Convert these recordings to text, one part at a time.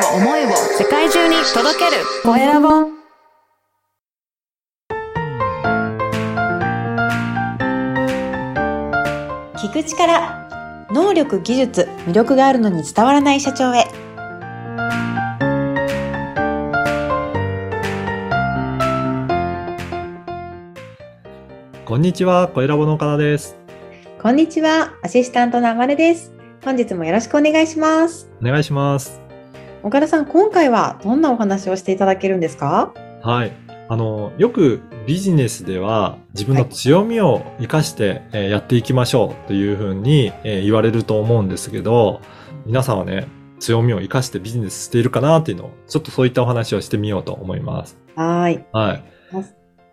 を思いを世界中に届ける。コエラボ聞く力能力技術魅力があるのに伝わらない社長へ。こんにちは、コエラボの岡田です。こんにちはアシスタントのあまれです。本日もよろしくお願いします。お願いします。岡田さん今回はどんなお話をしていただけるんですか？はい。あの、よくビジネスでは自分の強みを活かして、えーやっていきましょうというふうに、えー言われると思うんですけど、皆さんはね、強みを活かしてビジネスしているかなっていうのを、ちょっとそういったお話をしてみようと思います。はーいはい。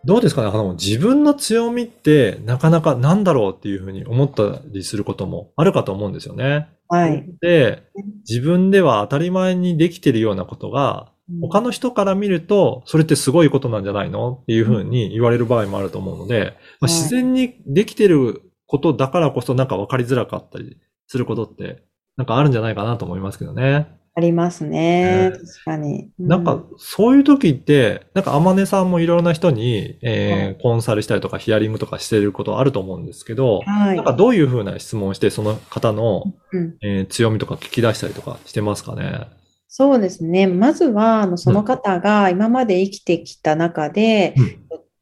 どうですかね？あの、自分の強みってなかなかなんだろうっていうふうに思ったりすることもあるかと思うんですよね。はい。で、自分では当たり前にできているようなことが、他のの人から見ると、それってすごいことなんじゃないの？っていうふうに言われる場合もあると思うので、まあ、はい。自然にできてることだからこそなんか分かりづらかったりすることって、なんかあるんじゃないかなと思いますけどね。ありますね。ね。確かに。うなんか、そういう時って、なんか、あまねさんもいろいろな人に、えーはい。コンサルしたりとかヒアリングとかしてることあると思うんですけど、はい。なんかどういうふうな質問をして、その方の、うん。えー強みとか聞き出したりとかしてますかね？そうですね。まずは、あの、その方が今まで生きてきた中で、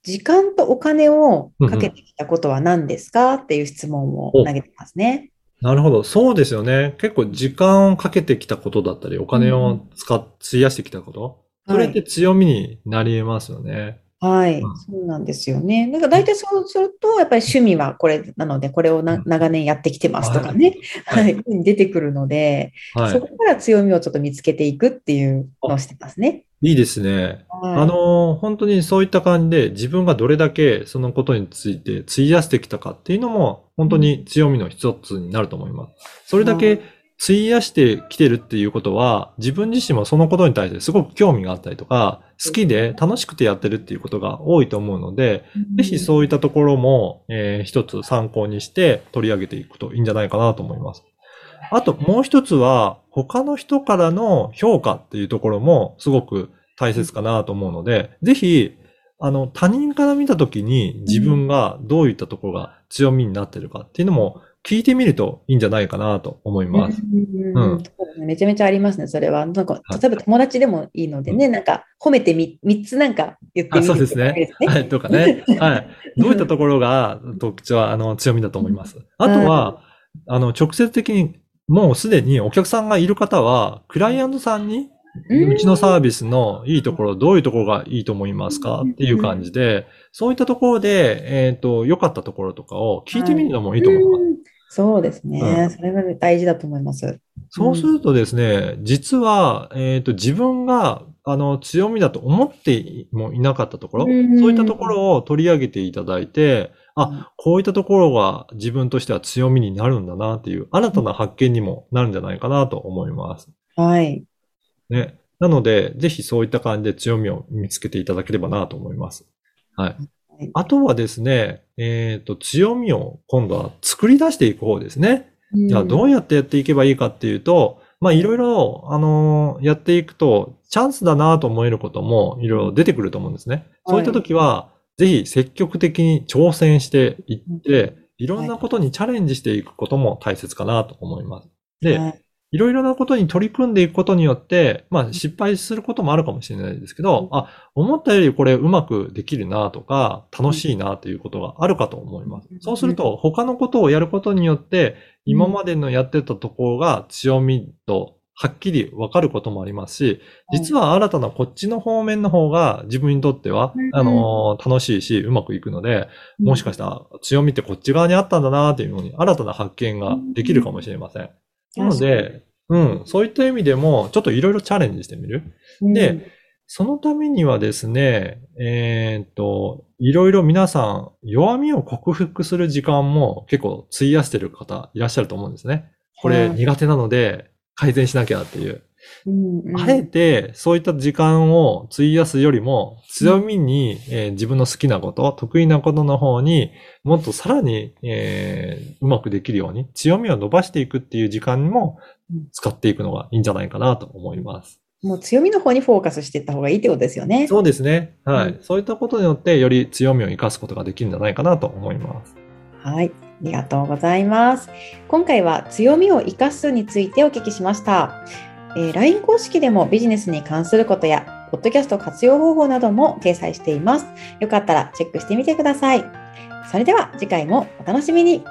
時間とお金をかけてきたことは何ですか？っていう質問を投げてますね。なるほど。そうですよね。結構時間をかけてきたことだったり、お金を使っ、費やしてきたこと。それって強みになり得ますよね。はい、うんそうなんですよね。だから大体そうすると、やっぱり趣味はこれなので、これをな長年やってきてますとかね、ははいい、出てくるので、はいそ。こから強みをちょっと見つけていくっていうのをしてますね。いいですね。はいあの、本当にそういった感じで自分がどれだけそのことについて費やしてきたかっていうのも本当に強みの一つになると思います。それだけ費やしてきてるっていうことは自分自身もそのことに対してすごく興味があったりとか好きで楽しくてやってるっていうことが多いと思うので、ぜひそういったところも、えー一つ参考にして取り上げていくといいんじゃないかなと思います。あともう一つは、他の人からの評価っていうところもすごく大切かなと思うので、ぜひ、あの、他人から見たときに自分がどういったところが強みになってるかっていうのも聞いてみるといいんじゃないかなと思います。うんうんめちゃめちゃありますね、それは。なんか、はい例えば友達でもいいのでね、なんか、褒めてみ、三つなんか言ってあみるそうですねといいですね。はい、とかね。はい。どういったところが特徴、あの、強みだと思います？あとは、あの、直接的に、もうすでにお客さんがいる方は、クライアントさんに、うちのサービスのいいところ、どういうところがいいと思いますか？っていう感じで、そういったところで、えっと、良かったところとかを聞いてみるのもいいと思います。うんそうですね、うんそれが大事だと思います。そうするとですね、実は、えっと、自分が、あの、強みだと思ってもいなかったところ、うんそういったところを取り上げていただいて、あ、こういったところが自分としては強みになるんだなっていう、新たな発見にもなるんじゃないかなと思います。はい。ね。なので、ぜひそういった感じで強みを見つけていただければなと思います。はいはい。あとはですね、えっと、強みを今度は作り出していく方ですね。じゃあどうやってやっていけばいいかっていうと、まあいろいろ、あのやっていくと、チャンスだなと思えることもいろいろ出てくると思うんですね。そういった時は、ぜひ積極的に挑戦していって、いろんなことにチャレンジしていくことも大切かなと思います。で、はいいろいろなことに取り組んでいくことによって、まあ失敗することもあるかもしれないですけど、あ、思ったよりこれうまくできるなとか、楽しいなということがあるかと思います。そうすると、他のことをやることによって、今までのやってたところが強みとはっきり分かることもありますし、実は新たなこっちの方面の方が自分にとってはうん、あのー楽しいし、うまくいくので、もしかしたら強みってこっち側にあったんだなっていうのに新たな発見ができるかもしれません。なので、うん、そういった意味でも、ちょっといろいろチャレンジしてみる？で、そのためにはですね、えーっと、いろいろ皆さん、弱みを克服する時間も結構費やしてる方いらっしゃると思うんですね。これはい苦手なので改善しなきゃっていう。うんうんあえて、そういった時間を費やすよりも、強みに、えー自分の好きなこと、得意なことの方にもっとさらに、えーうまくできるように、強みを伸ばしていくっていう時間も使っていくのがいいんじゃないかなと思います。もう強みの方にフォーカスしていった方がいいってことですよね。そうですね。はい。うんそういったことによって、より強みを生かすことができるんじゃないかなと思います。はい。ありがとうございます。今回は強みを生かすについてお聞きしました。えー LINE 公式でもビジネスに関することや、ポッドキャスト活用方法なども掲載しています。よかったらチェックしてみてください。それでは次回もお楽しみに。